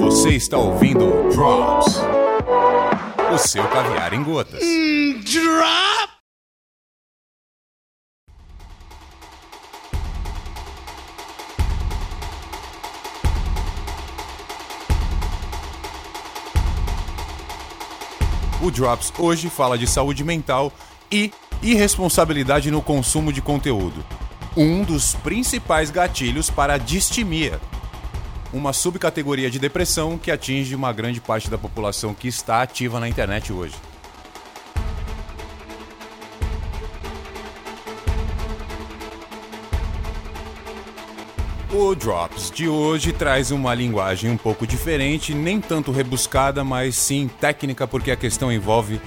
Você está ouvindo Drops, o seu caviar em gotas. Drop! O Drops hoje fala de saúde mental e irresponsabilidade no consumo de conteúdo. Um dos principais gatilhos para a distimia, uma subcategoria de depressão que atinge uma grande parte da população que está ativa na internet hoje. O Drops de hoje traz uma linguagem um pouco diferente, nem tanto rebuscada, mas sim técnica, porque a questão envolve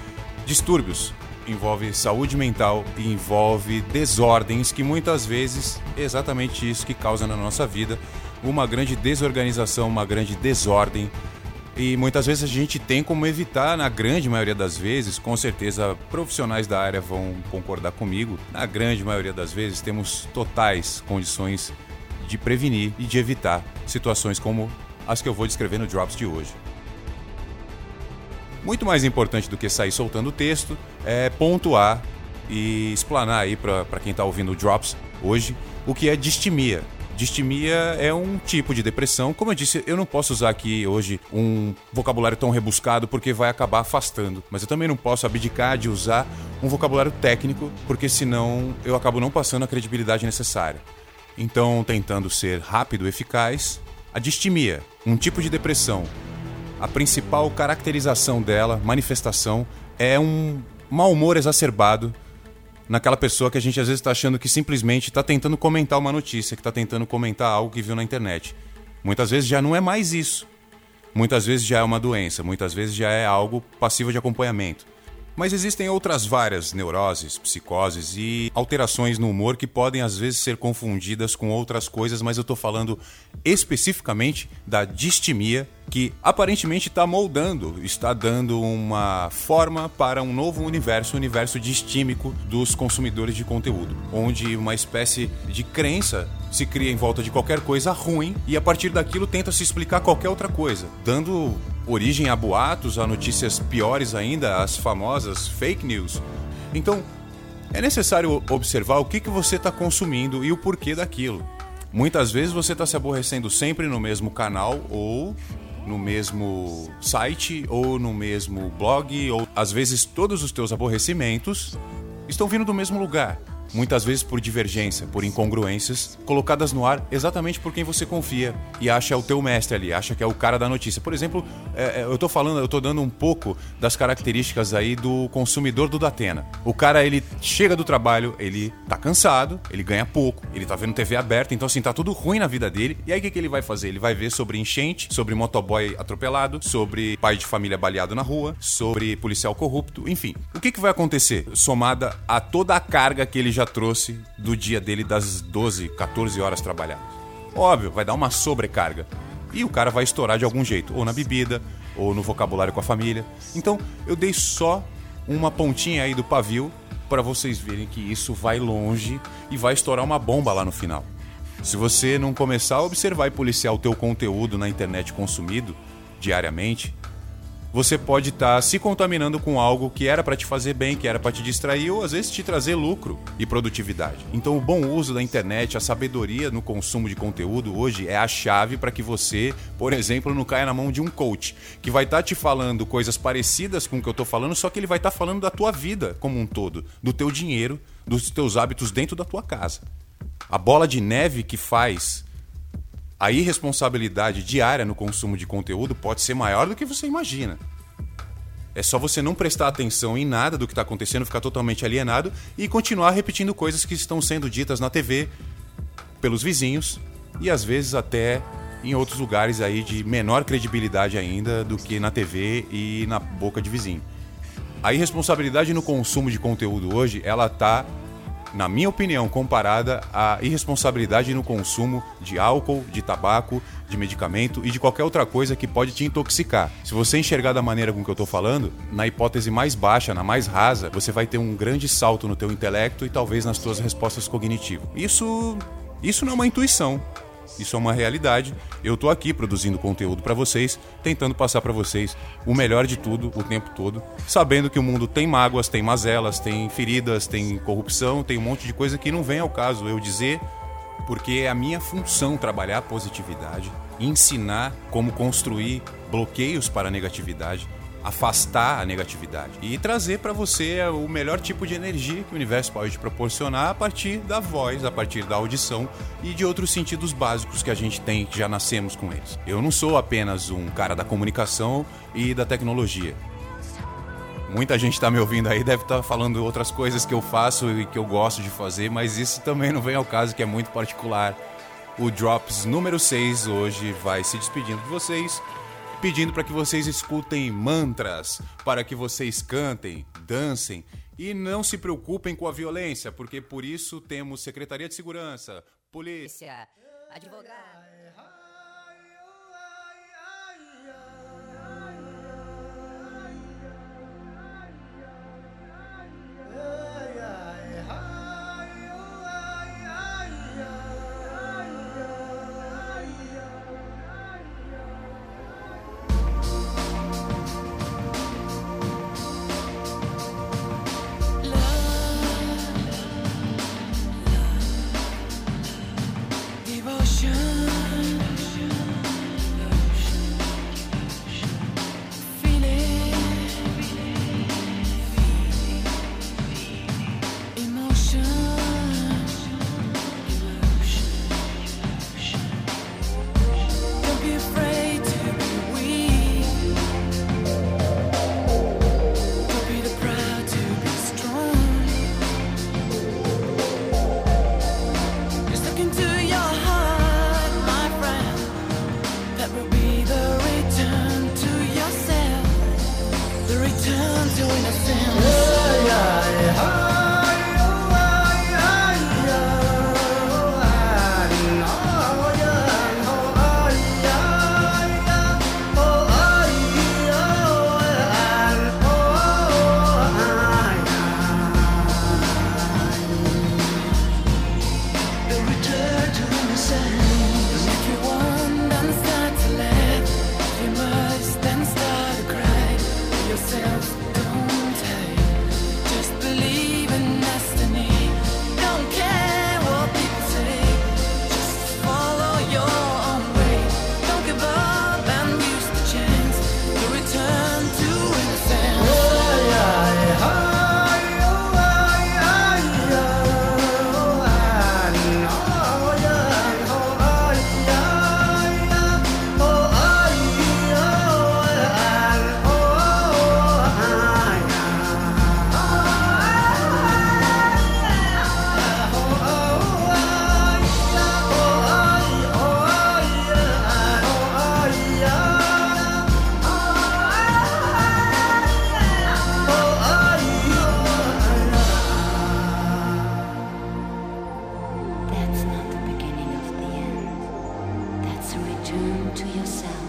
distúrbios, envolve saúde mental e envolve desordens que muitas vezes é exatamente isso que causa na nossa vida uma grande desorganização, uma grande desordem. E muitas vezes a gente tem como evitar, na grande maioria das vezes, com certeza profissionais da área vão concordar comigo, na grande maioria das vezes temos totais condições de prevenir e de evitar situações como as que eu vou descrever no Drops de hoje. Muito mais importante do que sair soltando texto é pontuar e explanar aí para quem está ouvindo o Drops hoje o que é distimia. Distimia é um tipo de depressão. Como eu disse, eu não posso usar aqui hoje um vocabulário tão rebuscado porque vai acabar afastando. Mas eu também não posso abdicar de usar um vocabulário técnico porque senão eu acabo não passando a credibilidade necessária. Então, tentando ser rápido e eficaz, a distimia, um tipo de depressão. A principal caracterização dela, manifestação, é um mau humor exacerbado naquela pessoa que a gente às vezes está achando que simplesmente está tentando comentar uma notícia, que está tentando comentar algo que viu na internet. Muitas vezes já não é mais isso. Muitas vezes já é uma doença, muitas vezes já é algo passivo de acompanhamento. Mas existem outras várias neuroses, psicoses e alterações no humor que podem às vezes ser confundidas com outras coisas, mas eu estou falando especificamente da distimia, que aparentemente está moldando, está dando uma forma para um novo universo, um universo distímico dos consumidores de conteúdo, onde uma espécie de crença se cria em volta de qualquer coisa ruim e a partir daquilo tenta se explicar qualquer outra coisa, dando origem a boatos, a notícias piores ainda, as famosas fake news. Então, é necessário observar o que, que você está consumindo e o porquê daquilo. Muitas vezes você está se aborrecendo sempre no mesmo canal ou no mesmo site ou no mesmo blog ou às vezes todos os teus aborrecimentos estão vindo do mesmo lugar muitas vezes por divergência, por incongruências, colocadas no ar exatamente por quem você confia e acha o teu mestre ali, acha que é o cara da notícia. Por exemplo, é, é eu tô falando, eu tô dando um pouco das características aí do consumidor do Datena. O cara, ele chega do trabalho, ele tá cansado, ele ganha pouco, ele tá vendo TV aberta, então assim, tá tudo ruim na vida dele. E aí o que, que ele vai fazer? Ele vai ver sobre enchente, sobre motoboy atropelado, sobre pai de família baleado na rua, sobre policial corrupto, enfim. O que, que vai acontecer? Somada a toda a carga que ele já já trouxe do dia dele das 12, 14 horas trabalhadas. Óbvio, vai dar uma sobrecarga. E o cara vai estourar de algum jeito, ou na bebida, ou no vocabulário com a família. Então, eu dei só uma pontinha aí do pavio para vocês verem que isso vai longe e vai estourar uma bomba lá no final. Se você não começar a observar e policiar o teu conteúdo na internet consumido diariamente, você pode estar tá se contaminando com algo que era para te fazer bem, que era para te distrair ou às vezes te trazer lucro e produtividade. Então, o bom uso da internet, a sabedoria no consumo de conteúdo hoje é a chave para que você, por exemplo, não caia na mão de um coach que vai estar tá te falando coisas parecidas com o que eu estou falando, só que ele vai estar tá falando da tua vida como um todo, do teu dinheiro, dos teus hábitos dentro da tua casa. A bola de neve que faz a irresponsabilidade diária no consumo de conteúdo pode ser maior do que você imagina. É só você não prestar atenção em nada do que está acontecendo, ficar totalmente alienado e continuar repetindo coisas que estão sendo ditas na TV pelos vizinhos e às vezes até em outros lugares aí de menor credibilidade ainda do que na TV e na boca de vizinho. A irresponsabilidade no consumo de conteúdo hoje, ela tá na minha opinião, comparada à irresponsabilidade no consumo de álcool, de tabaco, de medicamento e de qualquer outra coisa que pode te intoxicar. Se você enxergar da maneira com que eu estou falando, na hipótese mais baixa, na mais rasa, você vai ter um grande salto no teu intelecto e talvez nas tuas respostas cognitivas. Isso, isso não é uma intuição. Isso é uma realidade. Eu tô aqui produzindo conteúdo para vocês, tentando passar para vocês o melhor de tudo o tempo todo, sabendo que o mundo tem mágoas, tem mazelas, tem feridas, tem corrupção, tem um monte de coisa que não vem ao caso eu dizer, porque é a minha função trabalhar a positividade, ensinar como construir bloqueios para a negatividade afastar a negatividade e trazer para você o melhor tipo de energia que o universo pode te proporcionar a partir da voz, a partir da audição e de outros sentidos básicos que a gente tem, que já nascemos com eles. Eu não sou apenas um cara da comunicação e da tecnologia. Muita gente está me ouvindo aí, deve estar tá falando outras coisas que eu faço e que eu gosto de fazer, mas isso também não vem ao caso, que é muito particular. O Drops número 6 hoje vai se despedindo de vocês pedindo para que vocês escutem mantras, para que vocês cantem, dancem e não se preocupem com a violência, porque por isso temos Secretaria de Segurança, polícia, advogado. Turn to innocence. To yourself.